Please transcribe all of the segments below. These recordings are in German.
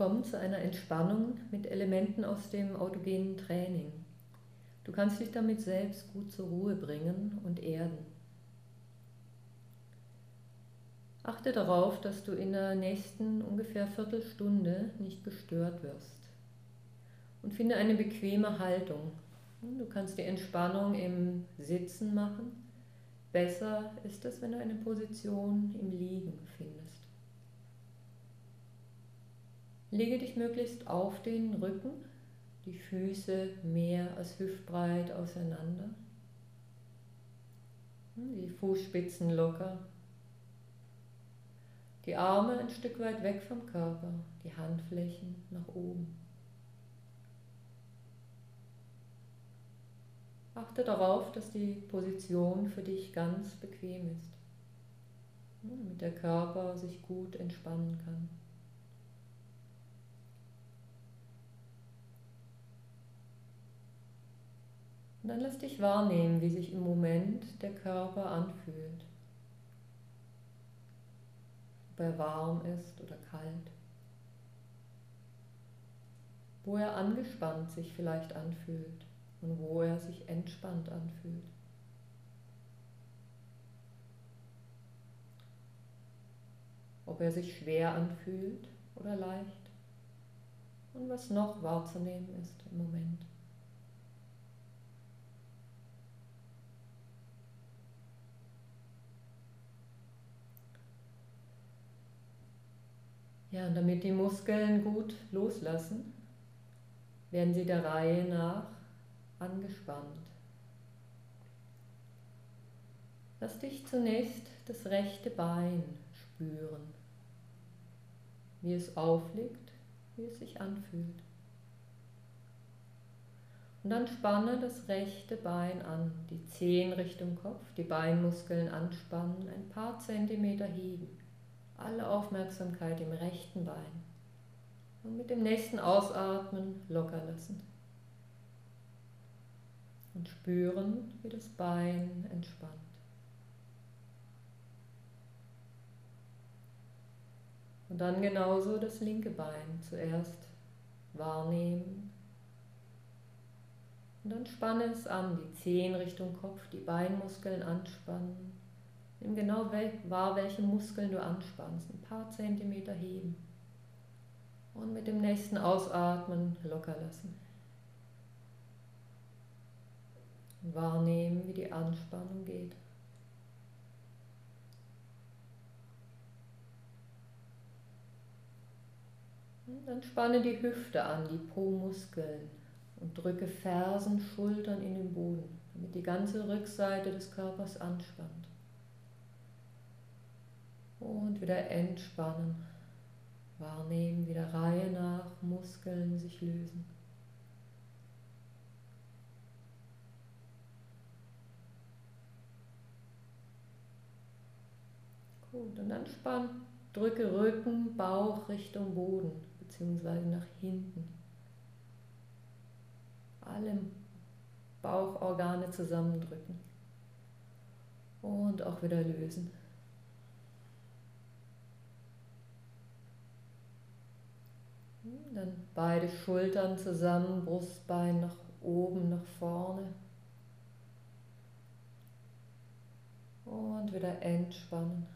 kommen zu einer Entspannung mit Elementen aus dem autogenen Training. Du kannst dich damit selbst gut zur Ruhe bringen und erden. Achte darauf, dass du in der nächsten ungefähr Viertelstunde nicht gestört wirst. Und finde eine bequeme Haltung. Du kannst die Entspannung im Sitzen machen. Besser ist es, wenn du eine Position im Liegen findest. Lege dich möglichst auf den Rücken, die Füße mehr als hüftbreit auseinander, die Fußspitzen locker, die Arme ein Stück weit weg vom Körper, die Handflächen nach oben. Achte darauf, dass die Position für dich ganz bequem ist, damit der Körper sich gut entspannen kann. Dann lass dich wahrnehmen, wie sich im Moment der Körper anfühlt. Ob er warm ist oder kalt. Wo er angespannt sich vielleicht anfühlt und wo er sich entspannt anfühlt. Ob er sich schwer anfühlt oder leicht und was noch wahrzunehmen ist im Moment. Ja, und damit die Muskeln gut loslassen, werden sie der Reihe nach angespannt. Lass dich zunächst das rechte Bein spüren, wie es aufliegt, wie es sich anfühlt. Und dann spanne das rechte Bein an, die Zehen Richtung Kopf, die Beinmuskeln anspannen, ein paar Zentimeter heben. Alle Aufmerksamkeit im rechten Bein. Und mit dem nächsten Ausatmen locker lassen und spüren, wie das Bein entspannt. Und dann genauso das linke Bein zuerst wahrnehmen. Und dann spanne es an, die Zehen Richtung Kopf, die Beinmuskeln anspannen. Nimm genau wahr, welche Muskeln du anspannst. Ein paar Zentimeter heben. Und mit dem nächsten Ausatmen locker lassen. Wahrnehmen, wie die Anspannung geht. Und dann spanne die Hüfte an, die Po-Muskeln und drücke Fersen, Schultern in den Boden, damit die ganze Rückseite des Körpers anspannt. Und wieder entspannen. Wahrnehmen, wie der Reihe nach Muskeln sich lösen. Gut, und dann drücke Rücken, Bauch Richtung Boden, beziehungsweise nach hinten. Alle Bauchorgane zusammendrücken. Und auch wieder lösen. Dann beide Schultern zusammen, Brustbein nach oben, nach vorne. Und wieder entspannen.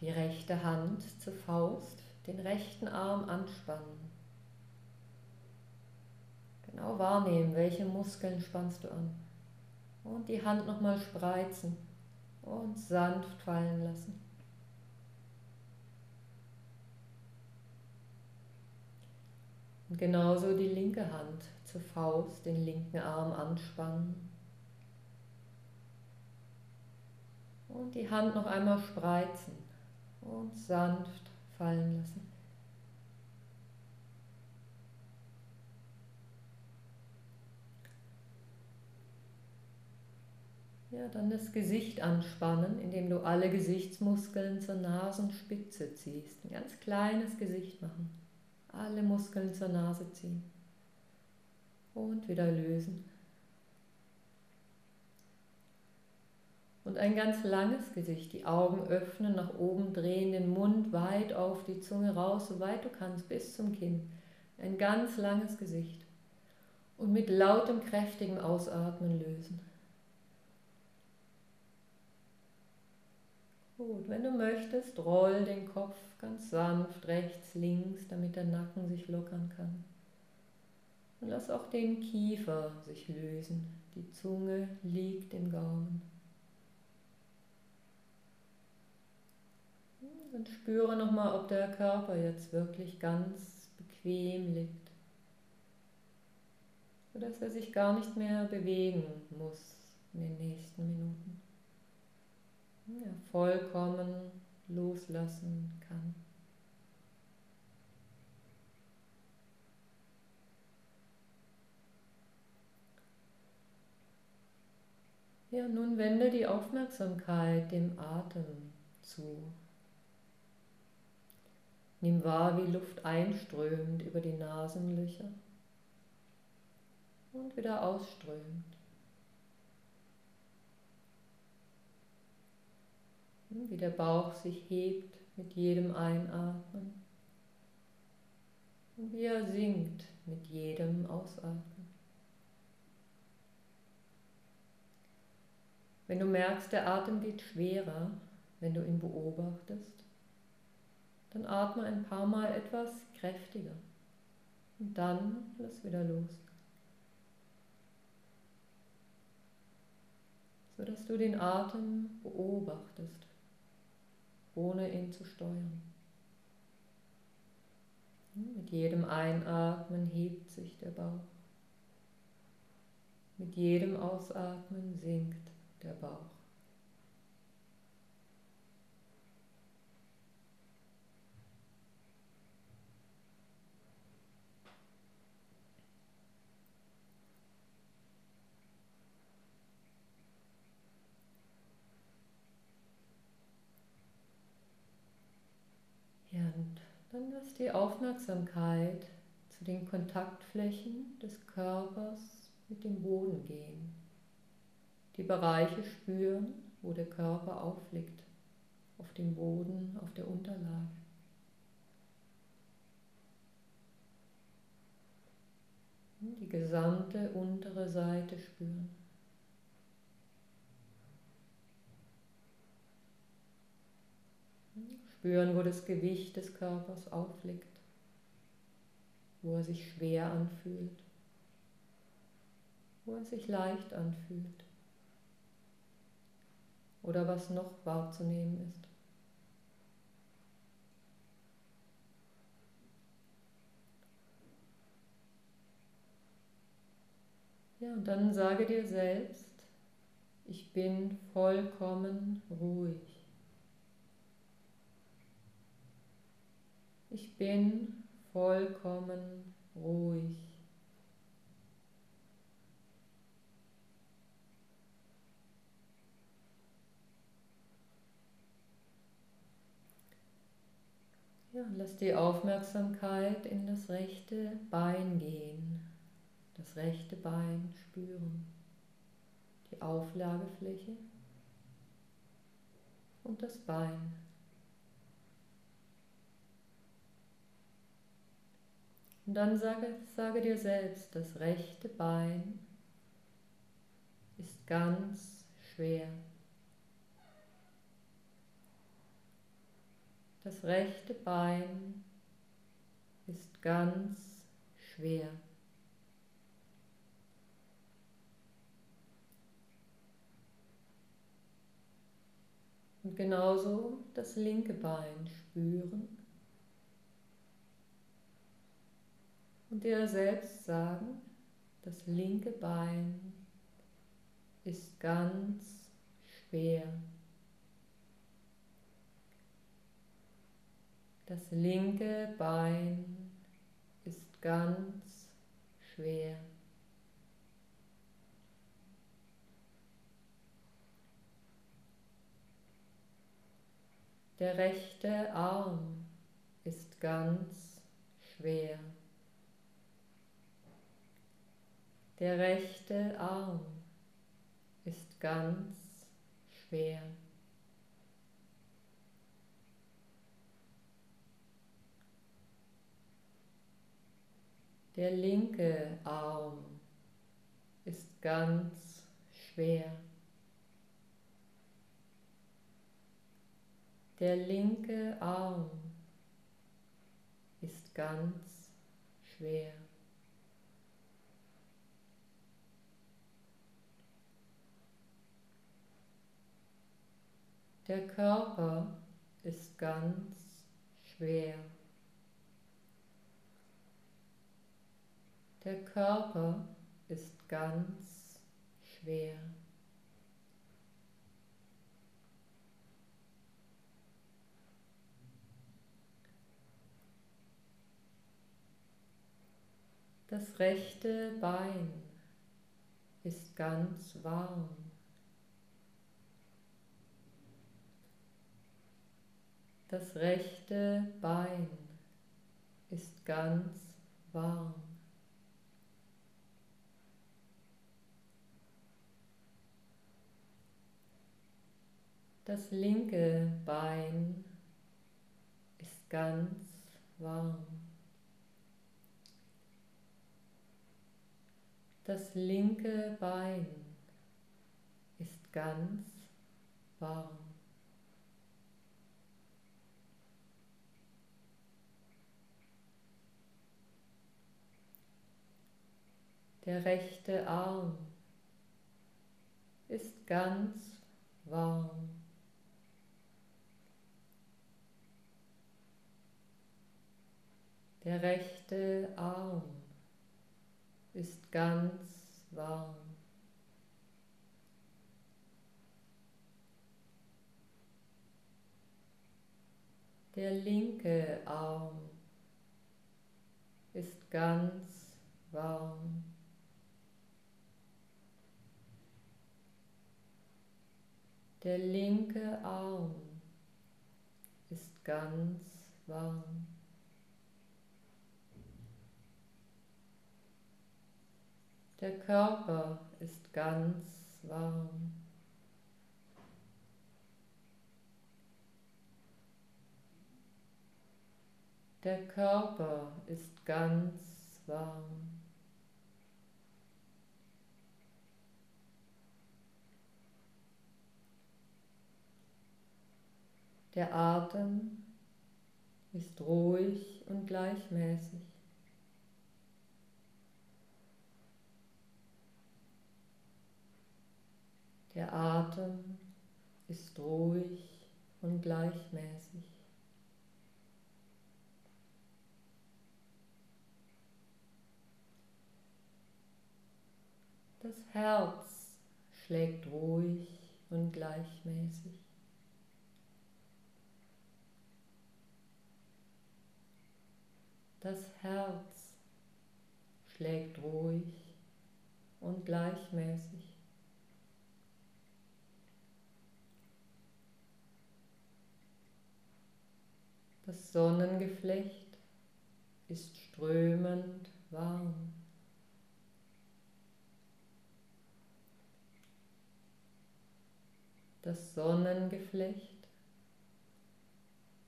Die rechte Hand zur Faust, den rechten Arm anspannen. Genau wahrnehmen, welche Muskeln spannst du an. Und die Hand nochmal spreizen und sanft fallen lassen. Und genauso die linke Hand zur Faust, den linken Arm anspannen. Und die Hand noch einmal spreizen und sanft fallen lassen. Ja, dann das Gesicht anspannen, indem du alle Gesichtsmuskeln zur Nasenspitze ziehst. Ein ganz kleines Gesicht machen. Alle Muskeln zur Nase ziehen. Und wieder lösen. Und ein ganz langes Gesicht, die Augen öffnen, nach oben drehen, den Mund weit auf, die Zunge raus, so weit du kannst, bis zum Kinn. Ein ganz langes Gesicht. Und mit lautem, kräftigem Ausatmen lösen. Gut, wenn du möchtest, roll den Kopf ganz sanft rechts, links, damit der Nacken sich lockern kann. Und lass auch den Kiefer sich lösen. Die Zunge liegt im Gaumen. Und spüre nochmal, ob der Körper jetzt wirklich ganz bequem liegt. Sodass er sich gar nicht mehr bewegen muss in den nächsten Minuten ja, vollkommen loslassen kann. Ja, nun wende die Aufmerksamkeit dem Atem zu. Nimm wahr, wie Luft einströmt über die Nasenlöcher und wieder ausströmt. Wie der Bauch sich hebt mit jedem Einatmen und wie er sinkt mit jedem Ausatmen. Wenn du merkst, der Atem geht schwerer, wenn du ihn beobachtest, dann atme ein paar Mal etwas kräftiger und dann lass wieder los. Sodass du den Atem beobachtest ohne ihn zu steuern. Mit jedem Einatmen hebt sich der Bauch. Mit jedem Ausatmen sinkt der Bauch. Die Aufmerksamkeit zu den Kontaktflächen des Körpers mit dem Boden gehen. Die Bereiche spüren, wo der Körper aufliegt, auf dem Boden, auf der Unterlage. Die gesamte untere Seite spüren. Spüren, wo das Gewicht des Körpers aufliegt, wo er sich schwer anfühlt, wo er sich leicht anfühlt oder was noch wahrzunehmen ist. Ja, und dann sage dir selbst, ich bin vollkommen ruhig. Ich bin vollkommen ruhig. Ja, lass die Aufmerksamkeit in das rechte Bein gehen, das rechte Bein spüren, die Auflagefläche und das Bein. Und dann sage, sage dir selbst, das rechte Bein ist ganz schwer. Das rechte Bein ist ganz schwer. Und genauso das linke Bein spüren. Und dir selbst sagen, das linke Bein ist ganz schwer. Das linke Bein ist ganz schwer. Der rechte Arm ist ganz schwer. Der rechte Arm ist ganz schwer. Der linke Arm ist ganz schwer. Der linke Arm ist ganz schwer. Der Körper ist ganz schwer. Der Körper ist ganz schwer. Das rechte Bein ist ganz warm. Das rechte Bein ist ganz warm. Das linke Bein ist ganz warm. Das linke Bein ist ganz warm. Der rechte Arm ist ganz warm. Der rechte Arm ist ganz warm. Der linke Arm ist ganz warm. Der linke Arm ist ganz warm. Der Körper ist ganz warm. Der Körper ist ganz warm. Der Atem ist ruhig und gleichmäßig. Der Atem ist ruhig und gleichmäßig. Das Herz schlägt ruhig und gleichmäßig. Das Herz schlägt ruhig und gleichmäßig. Das Sonnengeflecht ist strömend warm. Das Sonnengeflecht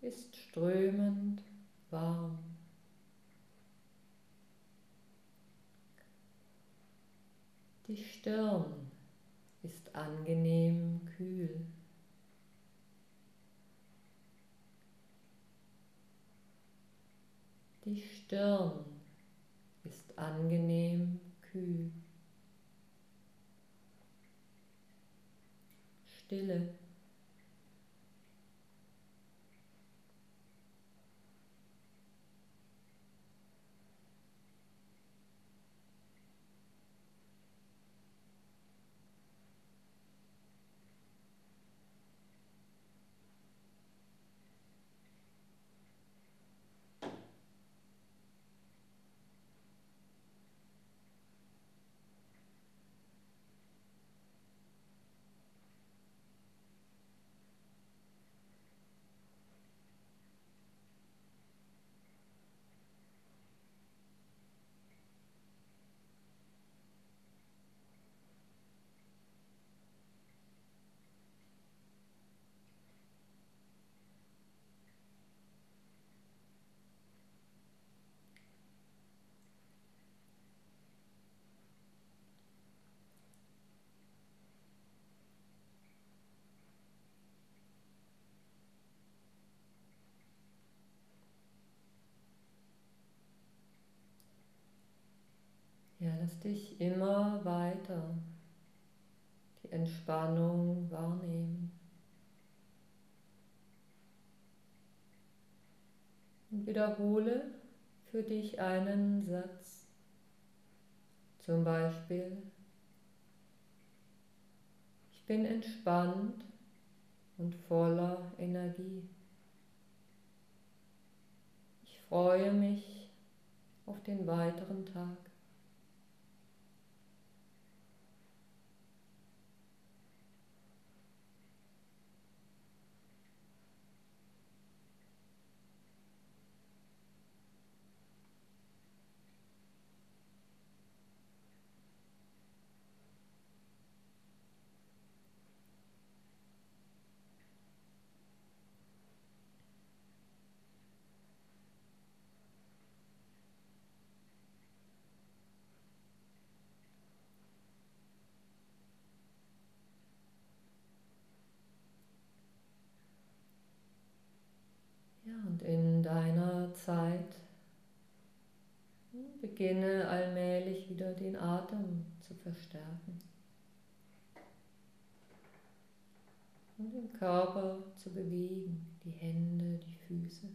ist strömend warm. Die Stirn ist angenehm kühl. Die Stirn ist angenehm kühl. Stille. Lässt dich immer weiter die Entspannung wahrnehmen. Und wiederhole für dich einen Satz. Zum Beispiel, ich bin entspannt und voller Energie. Ich freue mich auf den weiteren Tag. Und in deiner Zeit beginne allmählich wieder den Atem zu verstärken und den Körper zu bewegen, die Hände, die Füße.